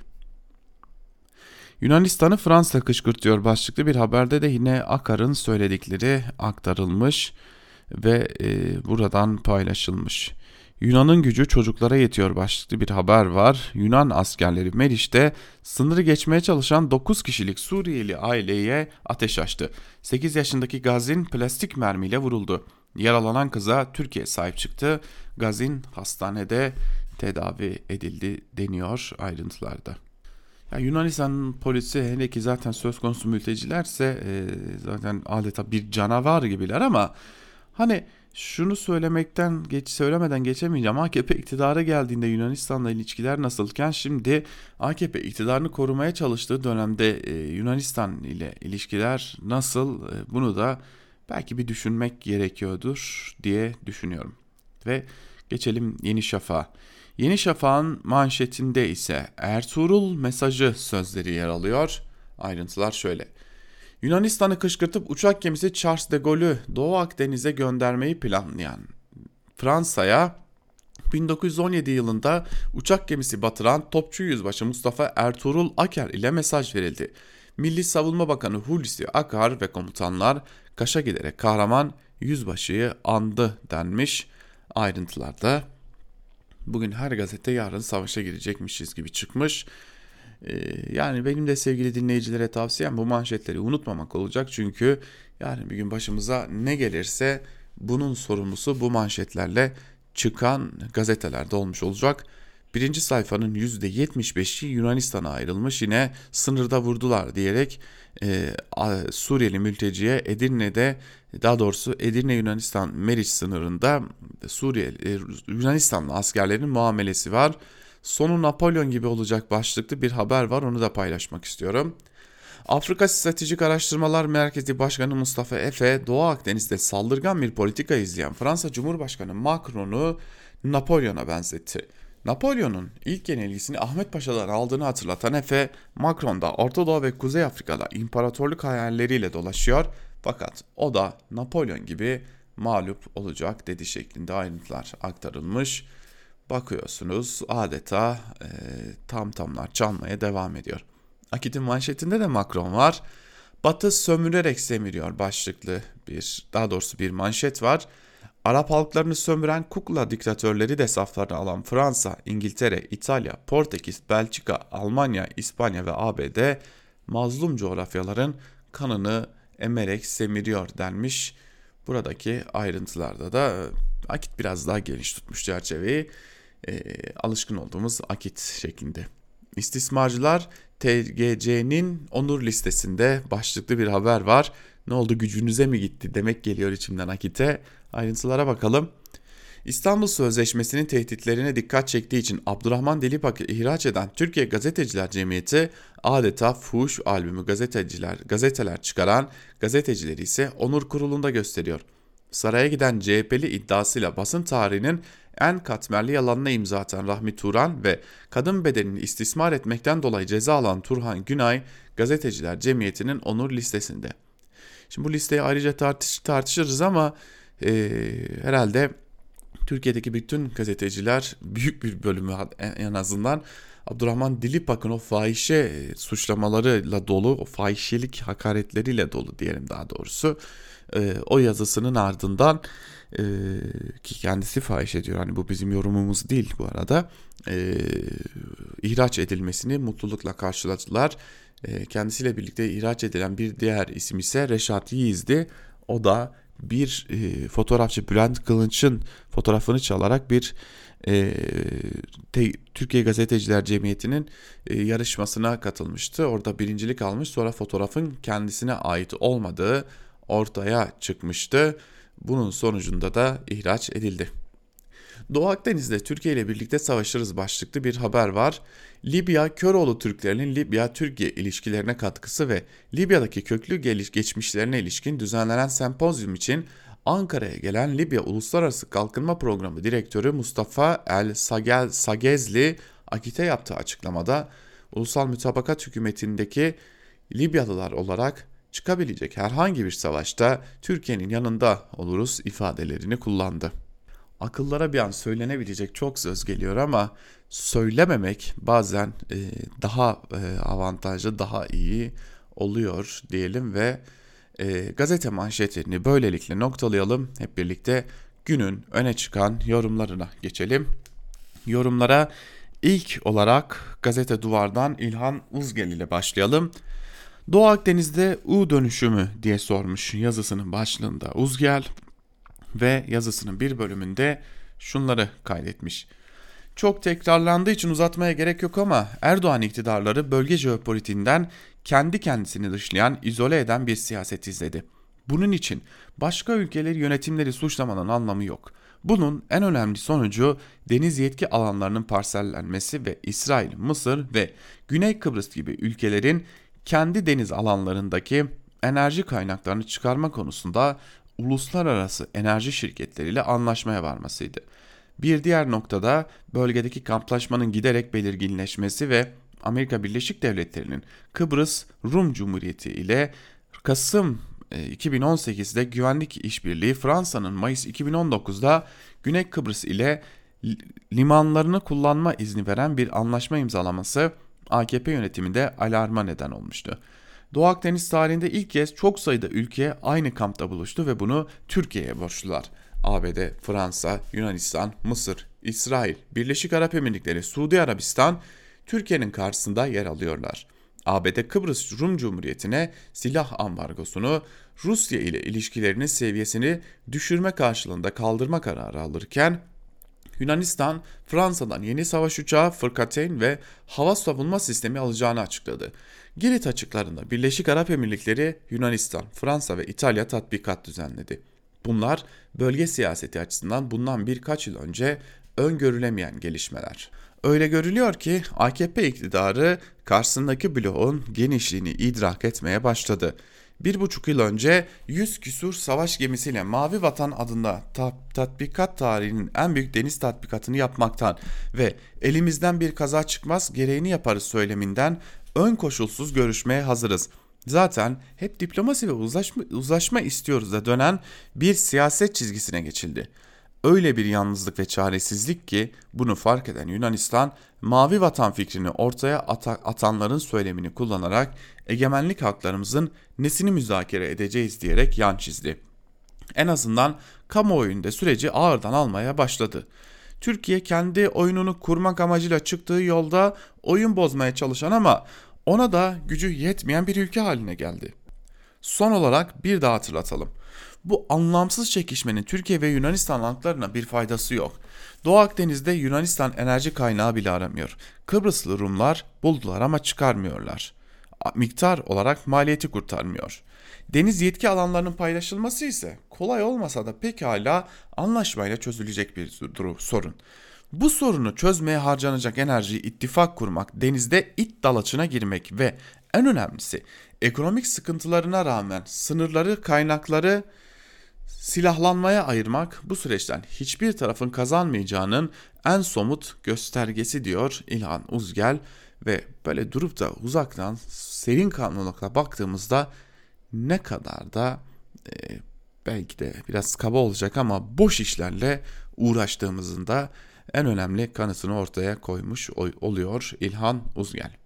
Yunanistan'ı Fransa kışkırtıyor başlıklı bir haberde de yine Akar'ın söyledikleri aktarılmış ve e, buradan paylaşılmış. Yunan'ın gücü çocuklara yetiyor başlıklı bir haber var. Yunan askerleri Meriç'te sınırı geçmeye çalışan 9 kişilik Suriyeli aileye ateş açtı. 8 yaşındaki Gazin plastik mermiyle vuruldu. Yaralanan kıza Türkiye sahip çıktı. Gazin hastanede tedavi edildi deniyor ayrıntılarda. Ya Yunanistan polisi hele ki zaten söz konusu mültecilerse e, zaten adeta bir canavar gibiler ama Hani şunu söylemekten geç söylemeden geçemeyeceğim. AKP iktidara geldiğinde Yunanistan'la ilişkiler nasılken şimdi AKP iktidarını korumaya çalıştığı dönemde e, Yunanistan ile ilişkiler nasıl e, bunu da belki bir düşünmek gerekiyordur diye düşünüyorum. Ve geçelim Yeni Şafak'a. Yeni Şafak'ın manşetinde ise Ertuğrul mesajı sözleri yer alıyor. Ayrıntılar şöyle. Yunanistan'ı kışkırtıp uçak gemisi Charles de Gaulle'ü Doğu Akdeniz'e göndermeyi planlayan Fransa'ya 1917 yılında uçak gemisi batıran topçu yüzbaşı Mustafa Ertuğrul Aker ile mesaj verildi. Milli Savunma Bakanı Hulusi Akar ve komutanlar Kaş'a giderek kahraman yüzbaşıyı andı denmiş ayrıntılarda. Bugün her gazete yarın savaşa girecekmişiz gibi çıkmış. Ee, yani benim de sevgili dinleyicilere tavsiyem bu manşetleri unutmamak olacak. Çünkü yarın bir gün başımıza ne gelirse bunun sorumlusu bu manşetlerle çıkan gazetelerde olmuş olacak. Birinci sayfanın %75'i Yunanistan'a ayrılmış yine sınırda vurdular diyerek e, Suriyeli mülteciye Edirne'de daha doğrusu Edirne Yunanistan Meriç sınırında Suriye e, Yunanistanlı askerlerin muamelesi var. Sonu Napolyon gibi olacak başlıklı bir haber var onu da paylaşmak istiyorum. Afrika Stratejik Araştırmalar Merkezi Başkanı Mustafa Efe, Doğu Akdeniz'de saldırgan bir politika izleyen Fransa Cumhurbaşkanı Macron'u Napolyon'a benzetti. Napolyon'un ilk yenilgisini Ahmet Paşa'dan aldığını hatırlatan Efe, Macron da Orta Doğu ve Kuzey Afrika'da imparatorluk hayalleriyle dolaşıyor fakat o da Napolyon gibi mağlup olacak dedi şeklinde ayrıntılar aktarılmış bakıyorsunuz adeta e, tam tamlar çalmaya devam ediyor. Akit'in manşetinde de Macron var. Batı sömürerek semiriyor başlıklı bir daha doğrusu bir manşet var. Arap halklarını sömüren kukla diktatörleri de saflarına alan Fransa, İngiltere, İtalya, Portekiz, Belçika, Almanya, İspanya ve ABD mazlum coğrafyaların kanını emerek semiriyor denmiş. Buradaki ayrıntılarda da Akit biraz daha geniş tutmuş çerçeveyi e, alışkın olduğumuz akit şeklinde. İstismarcılar TGC'nin onur listesinde başlıklı bir haber var. Ne oldu gücünüze mi gitti demek geliyor içimden akite. Ayrıntılara bakalım. İstanbul Sözleşmesi'nin tehditlerine dikkat çektiği için Abdurrahman Dilipak'ı ihraç eden Türkiye Gazeteciler Cemiyeti adeta fuhuş albümü gazeteciler, gazeteler çıkaran gazetecileri ise onur kurulunda gösteriyor. Saraya giden CHP'li iddiasıyla basın tarihinin en katmerli yalanına imza atan Rahmi Turan ve kadın bedenini istismar etmekten dolayı ceza alan Turhan Günay Gazeteciler Cemiyeti'nin onur listesinde. Şimdi bu listeyi ayrıca tartış, tartışırız ama e, herhalde Türkiye'deki bütün gazeteciler büyük bir bölümü en azından Abdurrahman Dilipak'ın o fahişe suçlamalarıyla dolu, o fahişelik hakaretleriyle dolu diyelim daha doğrusu. E, o yazısının ardından e, ki kendisi fahiş ediyor. Hani bu bizim yorumumuz değil bu arada. E, ihraç edilmesini mutlulukla karşıladılar. E, kendisiyle birlikte ihraç edilen bir diğer isim ise Reşat Yiğiz'di. O da bir e, fotoğrafçı Bülent Kılınç'ın fotoğrafını çalarak bir e, te, Türkiye Gazeteciler Cemiyeti'nin e, yarışmasına katılmıştı. Orada birincilik almış sonra fotoğrafın kendisine ait olmadığı ortaya çıkmıştı. Bunun sonucunda da ihraç edildi. Doğu Akdeniz'de Türkiye ile birlikte savaşırız başlıklı bir haber var. Libya Köroğlu Türklerinin Libya-Türkiye ilişkilerine katkısı ve Libya'daki köklü geliş geçmişlerine ilişkin düzenlenen sempozyum için Ankara'ya gelen Libya Uluslararası Kalkınma Programı Direktörü Mustafa El Sagel Sagezli Akit'e yaptığı açıklamada ulusal mütabakat hükümetindeki Libyalılar olarak çıkabilecek herhangi bir savaşta Türkiye'nin yanında oluruz ifadelerini kullandı. Akıllara bir an söylenebilecek çok söz geliyor ama söylememek bazen e, daha e, avantajlı, daha iyi oluyor diyelim ve e, gazete manşetlerini böylelikle noktalayalım. Hep birlikte günün öne çıkan yorumlarına geçelim. Yorumlara ilk olarak gazete duvardan İlhan Uzgel ile başlayalım. Doğu Akdeniz'de U dönüşümü diye sormuş yazısının başlığında Uzgel ve yazısının bir bölümünde şunları kaydetmiş. Çok tekrarlandığı için uzatmaya gerek yok ama Erdoğan iktidarları bölge jeopolitiğinden kendi kendisini dışlayan, izole eden bir siyaset izledi. Bunun için başka ülkeleri yönetimleri suçlamanın anlamı yok. Bunun en önemli sonucu deniz yetki alanlarının parsellenmesi ve İsrail, Mısır ve Güney Kıbrıs gibi ülkelerin kendi deniz alanlarındaki enerji kaynaklarını çıkarma konusunda uluslararası enerji şirketleriyle anlaşmaya varmasıydı. Bir diğer noktada bölgedeki kamplaşmanın giderek belirginleşmesi ve Amerika Birleşik Devletleri'nin Kıbrıs Rum Cumhuriyeti ile Kasım 2018'de e, güvenlik işbirliği Fransa'nın Mayıs 2019'da Güney Kıbrıs ile limanlarını kullanma izni veren bir anlaşma imzalaması AKP yönetiminde alarma neden olmuştu. Doğu Akdeniz tarihinde ilk kez çok sayıda ülke aynı kampta buluştu ve bunu Türkiye'ye borçlular. ABD, Fransa, Yunanistan, Mısır, İsrail, Birleşik Arap Emirlikleri, Suudi Arabistan Türkiye'nin karşısında yer alıyorlar. ABD Kıbrıs Rum Cumhuriyeti'ne silah ambargosunu Rusya ile ilişkilerinin seviyesini düşürme karşılığında kaldırma kararı alırken Yunanistan Fransa'dan yeni savaş uçağı Fırkateyn ve hava savunma sistemi alacağını açıkladı. Girit açıklarında Birleşik Arap Emirlikleri, Yunanistan, Fransa ve İtalya tatbikat düzenledi. Bunlar bölge siyaseti açısından bundan birkaç yıl önce öngörülemeyen gelişmeler. Öyle görülüyor ki AKP iktidarı karşısındaki bloğun genişliğini idrak etmeye başladı bir buçuk yıl önce 100 küsur savaş gemisiyle Mavi Vatan adında ta tatbikat tarihinin en büyük deniz tatbikatını yapmaktan ve elimizden bir kaza çıkmaz gereğini yaparız söyleminden ön koşulsuz görüşmeye hazırız. Zaten hep diplomasi ve uzlaşma, uzlaşma istiyoruz da dönen bir siyaset çizgisine geçildi. Öyle bir yalnızlık ve çaresizlik ki bunu fark eden Yunanistan mavi vatan fikrini ortaya atanların söylemini kullanarak egemenlik haklarımızın nesini müzakere edeceğiz diyerek yan çizdi. En azından kamuoyunda süreci ağırdan almaya başladı. Türkiye kendi oyununu kurmak amacıyla çıktığı yolda oyun bozmaya çalışan ama ona da gücü yetmeyen bir ülke haline geldi. Son olarak bir daha hatırlatalım. Bu anlamsız çekişmenin Türkiye ve Yunanistan halklarına bir faydası yok. Doğu Akdeniz'de Yunanistan enerji kaynağı bile aramıyor. Kıbrıslı Rumlar buldular ama çıkarmıyorlar. miktar olarak maliyeti kurtarmıyor. Deniz yetki alanlarının paylaşılması ise kolay olmasa da pekala anlaşmayla çözülecek bir sorun. Bu sorunu çözmeye harcanacak enerjiyi ittifak kurmak, denizde it dalaçına girmek ve en önemlisi ekonomik sıkıntılarına rağmen sınırları, kaynakları silahlanmaya ayırmak bu süreçten hiçbir tarafın kazanmayacağının en somut göstergesi diyor İlhan Uzgel ve böyle durup da uzaktan serin kanlılıkla baktığımızda ne kadar da e, belki de biraz kaba olacak ama boş işlerle uğraştığımızın da en önemli kanıtını ortaya koymuş oluyor İlhan Uzgel.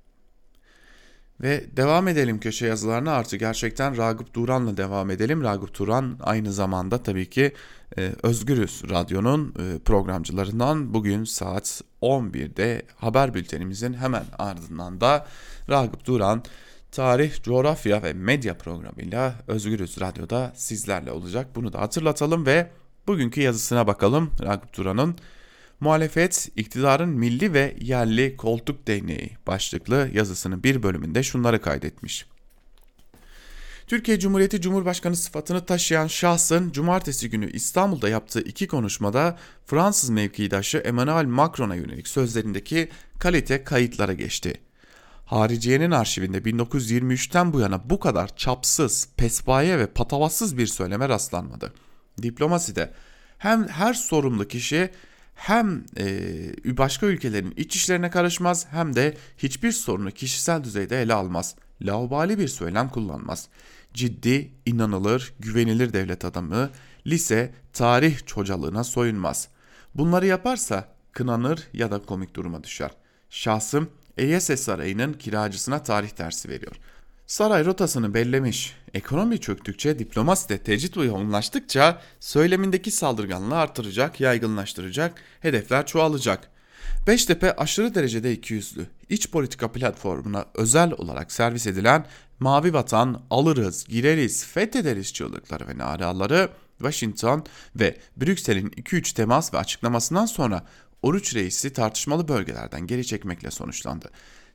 Ve devam edelim köşe yazılarına artık gerçekten Ragıp Duran'la devam edelim. Ragıp Duran aynı zamanda tabii ki e, Özgürüz Radyo'nun e, programcılarından bugün saat 11'de haber bültenimizin hemen ardından da Ragıp Duran tarih, coğrafya ve medya programıyla Özgürüz Radyo'da sizlerle olacak. Bunu da hatırlatalım ve bugünkü yazısına bakalım Ragıp Duran'ın. Muhalefet iktidarın milli ve yerli koltuk değneği başlıklı yazısının bir bölümünde şunları kaydetmiş. Türkiye Cumhuriyeti Cumhurbaşkanı sıfatını taşıyan şahsın cumartesi günü İstanbul'da yaptığı iki konuşmada Fransız mevkidaşı Emmanuel Macron'a yönelik sözlerindeki kalite kayıtlara geçti. Hariciyenin arşivinde 1923'ten bu yana bu kadar çapsız, pespaye ve patavatsız bir söyleme rastlanmadı. Diplomaside hem her sorumlu kişi hem e, başka ülkelerin iç işlerine karışmaz hem de hiçbir sorunu kişisel düzeyde ele almaz. Laubali bir söylem kullanmaz. Ciddi, inanılır, güvenilir devlet adamı, lise, tarih çocalığına soyunmaz. Bunları yaparsa kınanır ya da komik duruma düşer. Şahsım EYS Sarayı'nın kiracısına tarih dersi veriyor. Saray rotasını bellemiş. Ekonomi çöktükçe, diplomasi de tecrit yoğunlaştıkça söylemindeki saldırganlığı artıracak, yaygınlaştıracak, hedefler çoğalacak. Beştepe aşırı derecede ikiyüzlü. İç politika platformuna özel olarak servis edilen Mavi Vatan, alırız, gireriz, fethederiz çığlıkları ve naraları Washington ve Brüksel'in 2-3 temas ve açıklamasından sonra Oruç Reis'i tartışmalı bölgelerden geri çekmekle sonuçlandı.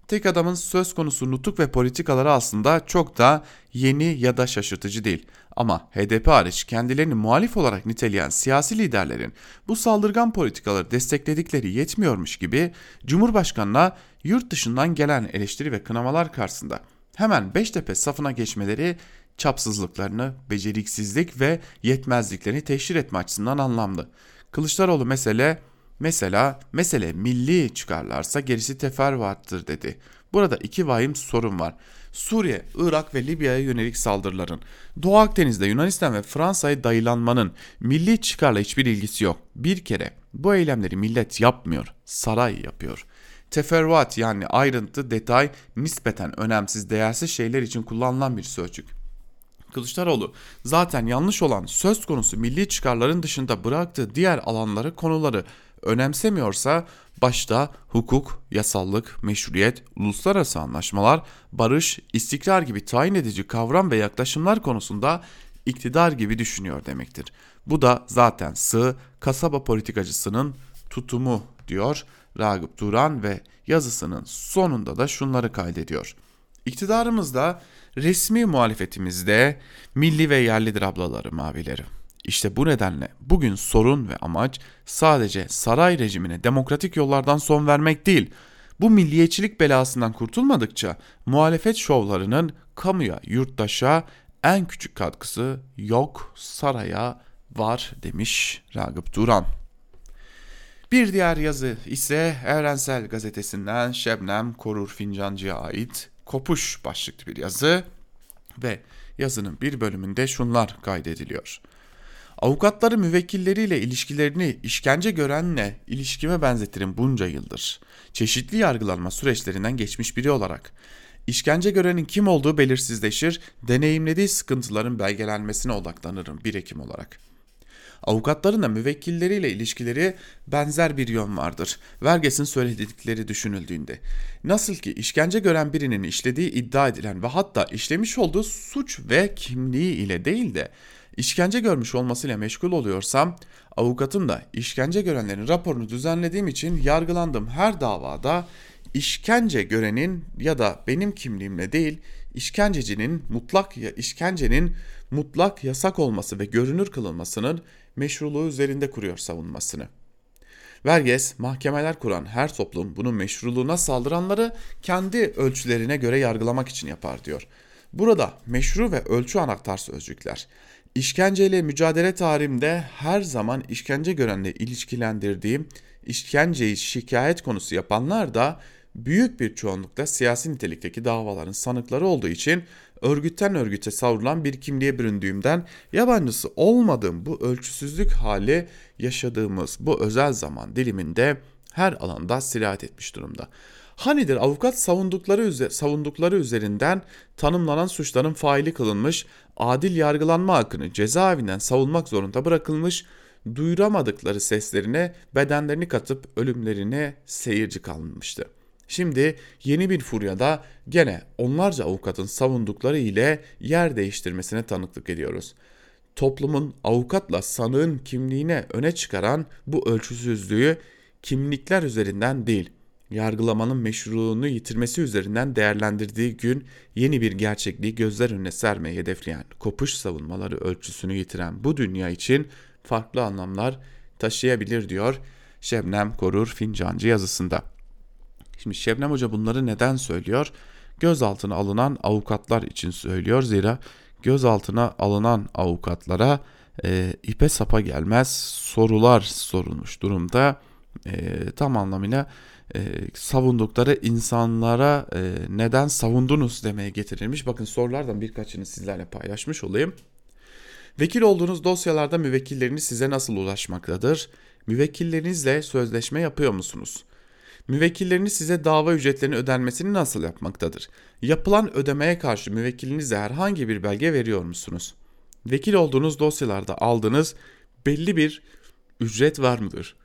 Tek adamın söz konusu nutuk ve politikaları aslında çok da yeni ya da şaşırtıcı değil. Ama HDP hariç kendilerini muhalif olarak niteleyen siyasi liderlerin bu saldırgan politikaları destekledikleri yetmiyormuş gibi Cumhurbaşkanı'na yurt dışından gelen eleştiri ve kınamalar karşısında hemen Beştepe safına geçmeleri çapsızlıklarını, beceriksizlik ve yetmezliklerini teşhir etme açısından anlamlı. Kılıçdaroğlu mesele Mesela mesele milli çıkarlarsa gerisi teferruattır dedi. Burada iki vahim sorun var. Suriye, Irak ve Libya'ya yönelik saldırıların, Doğu Akdeniz'de Yunanistan ve Fransa'ya dayılanmanın milli çıkarla hiçbir ilgisi yok. Bir kere bu eylemleri millet yapmıyor, saray yapıyor. Teferruat yani ayrıntı, detay nispeten önemsiz, değersiz şeyler için kullanılan bir sözcük. Kılıçdaroğlu zaten yanlış olan söz konusu milli çıkarların dışında bıraktığı diğer alanları, konuları önemsemiyorsa başta hukuk, yasallık, meşruiyet, uluslararası anlaşmalar, barış, istikrar gibi tayin edici kavram ve yaklaşımlar konusunda iktidar gibi düşünüyor demektir. Bu da zaten sığ kasaba politikacısının tutumu diyor Ragıp Duran ve yazısının sonunda da şunları kaydediyor. İktidarımızda resmi muhalefetimizde milli ve yerlidir ablaları mavileri. İşte bu nedenle bugün sorun ve amaç sadece saray rejimine demokratik yollardan son vermek değil. Bu milliyetçilik belasından kurtulmadıkça muhalefet şovlarının kamuya, yurttaşa en küçük katkısı yok, saraya var demiş Ragıp Duran. Bir diğer yazı ise Evrensel Gazetesi'nden Şebnem Korur Fincancı'ya ait Kopuş başlıklı bir yazı ve yazının bir bölümünde şunlar kaydediliyor. Avukatları müvekkilleriyle ilişkilerini işkence görenle ilişkime benzetirim bunca yıldır. Çeşitli yargılanma süreçlerinden geçmiş biri olarak. İşkence görenin kim olduğu belirsizleşir, deneyimlediği sıkıntıların belgelenmesine odaklanırım bir hekim olarak. Avukatların da müvekkilleriyle ilişkileri benzer bir yön vardır. Verges'in söyledikleri düşünüldüğünde. Nasıl ki işkence gören birinin işlediği iddia edilen ve hatta işlemiş olduğu suç ve kimliği ile değil de işkence görmüş olmasıyla meşgul oluyorsam avukatım da işkence görenlerin raporunu düzenlediğim için yargılandığım her davada işkence görenin ya da benim kimliğimle değil işkencecinin mutlak ya işkencenin mutlak yasak olması ve görünür kılınmasının meşruluğu üzerinde kuruyor savunmasını. Verges, mahkemeler kuran her toplum bunun meşruluğuna saldıranları kendi ölçülerine göre yargılamak için yapar diyor. Burada meşru ve ölçü anahtar sözcükler. İşkenceyle mücadele tarihimde her zaman işkence görenle ilişkilendirdiğim işkenceyi şikayet konusu yapanlar da büyük bir çoğunlukla siyasi nitelikteki davaların sanıkları olduğu için örgütten örgüte savrulan bir kimliğe büründüğümden yabancısı olmadığım bu ölçüsüzlük hali yaşadığımız bu özel zaman diliminde her alanda sirayet etmiş durumda. Hanidir avukat savundukları, savundukları üzerinden tanımlanan suçların faili kılınmış, adil yargılanma hakkını cezaevinden savunmak zorunda bırakılmış, duyuramadıkları seslerine bedenlerini katıp ölümlerine seyirci kalınmıştı. Şimdi yeni bir furyada gene onlarca avukatın savundukları ile yer değiştirmesine tanıklık ediyoruz. Toplumun avukatla sanığın kimliğine öne çıkaran bu ölçüsüzlüğü kimlikler üzerinden değil, yargılamanın meşruluğunu yitirmesi üzerinden değerlendirdiği gün yeni bir gerçekliği gözler önüne sermeyi hedefleyen kopuş savunmaları ölçüsünü yitiren bu dünya için farklı anlamlar taşıyabilir diyor Şebnem Korur Fincancı yazısında. Şimdi Şebnem Hoca bunları neden söylüyor? Gözaltına alınan avukatlar için söylüyor. Zira gözaltına alınan avukatlara e, ipe sapa gelmez sorular sorulmuş durumda. E, tam anlamıyla e, savundukları insanlara e, neden savundunuz demeye getirilmiş. Bakın sorulardan birkaçını sizlerle paylaşmış olayım. Vekil olduğunuz dosyalarda müvekkilleriniz size nasıl ulaşmaktadır? Müvekkillerinizle sözleşme yapıyor musunuz? Müvekkilleriniz size dava ücretlerinin ödenmesini nasıl yapmaktadır? Yapılan ödemeye karşı müvekkilinize herhangi bir belge veriyor musunuz? Vekil olduğunuz dosyalarda aldığınız belli bir ücret var mıdır?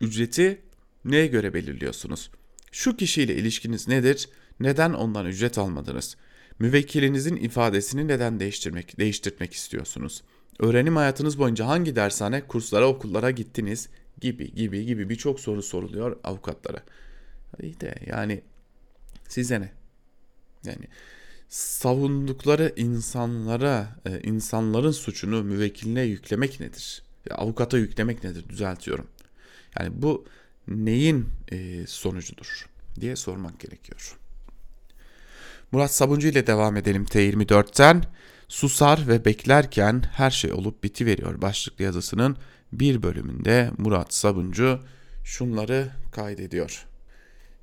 Ücreti neye göre belirliyorsunuz? Şu kişiyle ilişkiniz nedir? Neden ondan ücret almadınız? Müvekkilinizin ifadesini neden değiştirmek, değiştirmek istiyorsunuz? Öğrenim hayatınız boyunca hangi dershane, kurslara, okullara gittiniz? Gibi gibi gibi birçok soru soruluyor avukatlara. İyi de yani size ne? Yani savundukları insanlara, e, insanların suçunu müvekkiline yüklemek nedir? Avukata yüklemek nedir? Düzeltiyorum. Yani bu neyin e, sonucudur diye sormak gerekiyor. Murat Sabuncu ile devam edelim T24'ten. Susar ve beklerken her şey olup biti veriyor başlıklı yazısının bir bölümünde Murat Sabuncu şunları kaydediyor.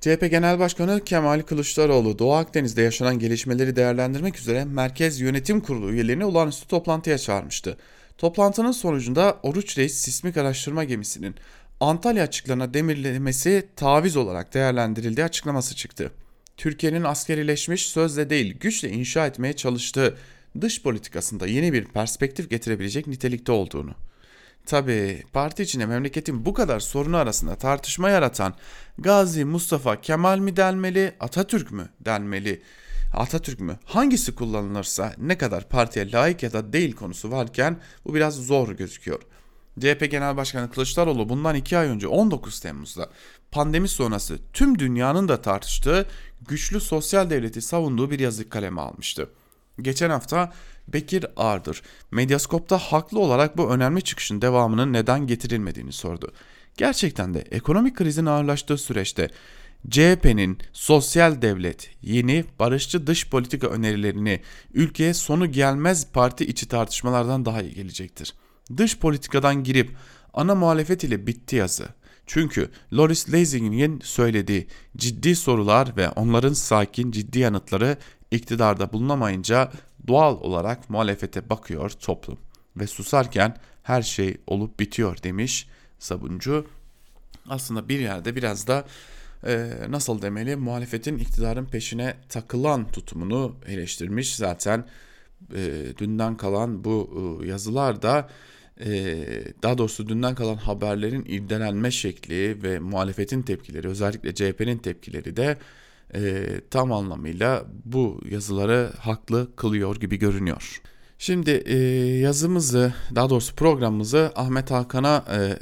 CHP Genel Başkanı Kemal Kılıçdaroğlu Doğu Akdeniz'de yaşanan gelişmeleri değerlendirmek üzere Merkez Yönetim Kurulu üyelerini olağanüstü toplantıya çağırmıştı. Toplantının sonucunda Oruç Reis sismik araştırma gemisinin Antalya açıklarına demirlemesi taviz olarak değerlendirildiği açıklaması çıktı. Türkiye'nin askerileşmiş sözle değil güçle inşa etmeye çalıştığı dış politikasında yeni bir perspektif getirebilecek nitelikte olduğunu. Tabi parti içinde memleketin bu kadar sorunu arasında tartışma yaratan Gazi Mustafa Kemal mi denmeli, Atatürk mü denmeli, Atatürk mü? Hangisi kullanılırsa ne kadar partiye layık ya da değil konusu varken bu biraz zor gözüküyor. CHP Genel Başkanı Kılıçdaroğlu bundan iki ay önce 19 Temmuz'da pandemi sonrası tüm dünyanın da tartıştığı güçlü sosyal devleti savunduğu bir yazı kaleme almıştı. Geçen hafta Bekir Ardır Medyaskop'ta haklı olarak bu önemli çıkışın devamının neden getirilmediğini sordu. Gerçekten de ekonomik krizin ağırlaştığı süreçte CHP'nin sosyal devlet, yeni barışçı dış politika önerilerini ülkeye sonu gelmez parti içi tartışmalardan daha iyi gelecektir. Dış politikadan girip ana muhalefet ile bitti yazı. Çünkü Loris Lasing'in söylediği ciddi sorular ve onların sakin ciddi yanıtları iktidarda bulunamayınca doğal olarak muhalefete bakıyor toplum ve susarken her şey olup bitiyor demiş Sabuncu. Aslında bir yerde biraz da e, nasıl demeli muhalefetin iktidarın peşine takılan tutumunu eleştirmiş. Zaten e, dünden kalan bu e, yazılar da daha doğrusu dünden kalan haberlerin irdelenme şekli ve muhalefetin tepkileri özellikle CHP'nin tepkileri de e, tam anlamıyla bu yazıları haklı kılıyor gibi görünüyor. Şimdi e, yazımızı daha doğrusu programımızı Ahmet Hakan'a e,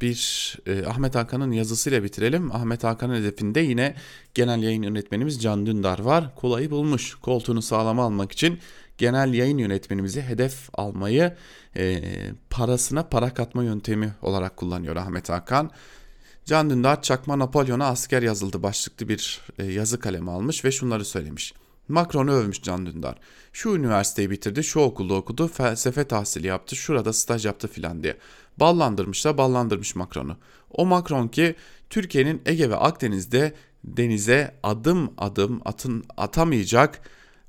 bir Ahmet Hakan'ın yazısıyla bitirelim. Ahmet Hakan'ın hedefinde yine genel yayın yönetmenimiz Can Dündar var. Kolayı bulmuş. Koltuğunu sağlama almak için genel yayın yönetmenimizi hedef almayı e, parasına para katma yöntemi olarak kullanıyor Ahmet Hakan. Can Dündar Çakma Napolyon'a asker yazıldı başlıklı bir e, yazı kalemi almış ve şunları söylemiş. Macron'u övmüş Can Dündar. Şu üniversiteyi bitirdi, şu okulda okudu, felsefe tahsili yaptı, şurada staj yaptı filan diye. Ballandırmış da ballandırmış Macron'u. O Macron ki Türkiye'nin Ege ve Akdeniz'de denize adım adım atın atamayacak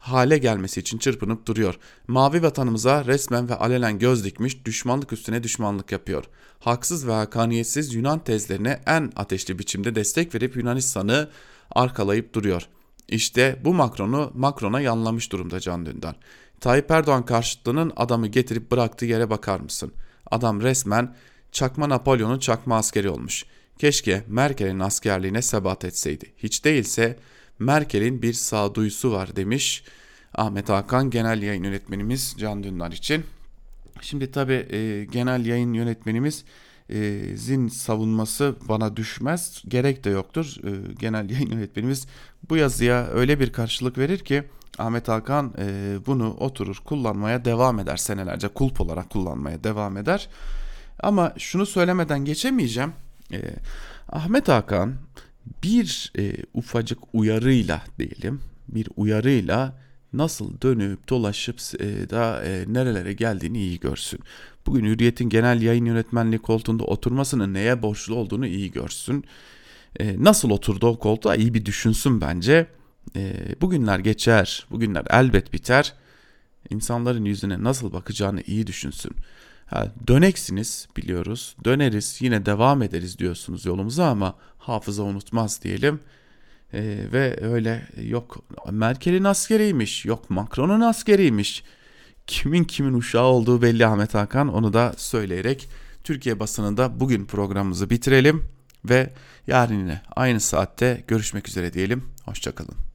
hale gelmesi için çırpınıp duruyor. Mavi vatanımıza resmen ve alenen göz dikmiş, düşmanlık üstüne düşmanlık yapıyor. Haksız ve hakaniyetsiz Yunan tezlerine en ateşli biçimde destek verip Yunanistan'ı arkalayıp duruyor. İşte bu Macron'u Macron'a yanlamış durumda Can Dündar. Tayyip Erdoğan karşıtlığının adamı getirip bıraktığı yere bakar mısın? Adam resmen çakma Napolyon'un çakma askeri olmuş. Keşke Merkel'in askerliğine sebat etseydi. Hiç değilse Merkel'in bir sağduyusu var demiş Ahmet Hakan genel yayın yönetmenimiz Can Dündar için. Şimdi tabi e, genel yayın yönetmenimiz e, zin savunması bana düşmez. Gerek de yoktur. E, genel yayın yönetmenimiz bu yazıya öyle bir karşılık verir ki Ahmet Hakan e, bunu oturur kullanmaya devam eder senelerce kulp olarak kullanmaya devam eder. Ama şunu söylemeden geçemeyeceğim. E, Ahmet Hakan bir e, ufacık uyarıyla diyelim bir uyarıyla nasıl dönüp dolaşıp e, da e, nerelere geldiğini iyi görsün. Bugün Hürriyet'in genel yayın yönetmenliği koltuğunda oturmasının neye borçlu olduğunu iyi görsün. E, nasıl oturdu o koltuğa iyi bir düşünsün bence. E, bugünler geçer, bugünler elbet biter. İnsanların yüzüne nasıl bakacağını iyi düşünsün. Ha, döneksiniz biliyoruz. Döneriz yine devam ederiz diyorsunuz yolumuza ama hafıza unutmaz diyelim. Ee, ve öyle yok Merkel'in askeriymiş yok Macron'un askeriymiş. Kimin kimin uşağı olduğu belli Ahmet Hakan onu da söyleyerek Türkiye basınında bugün programımızı bitirelim ve yarın yine aynı saatte görüşmek üzere diyelim. Hoşçakalın.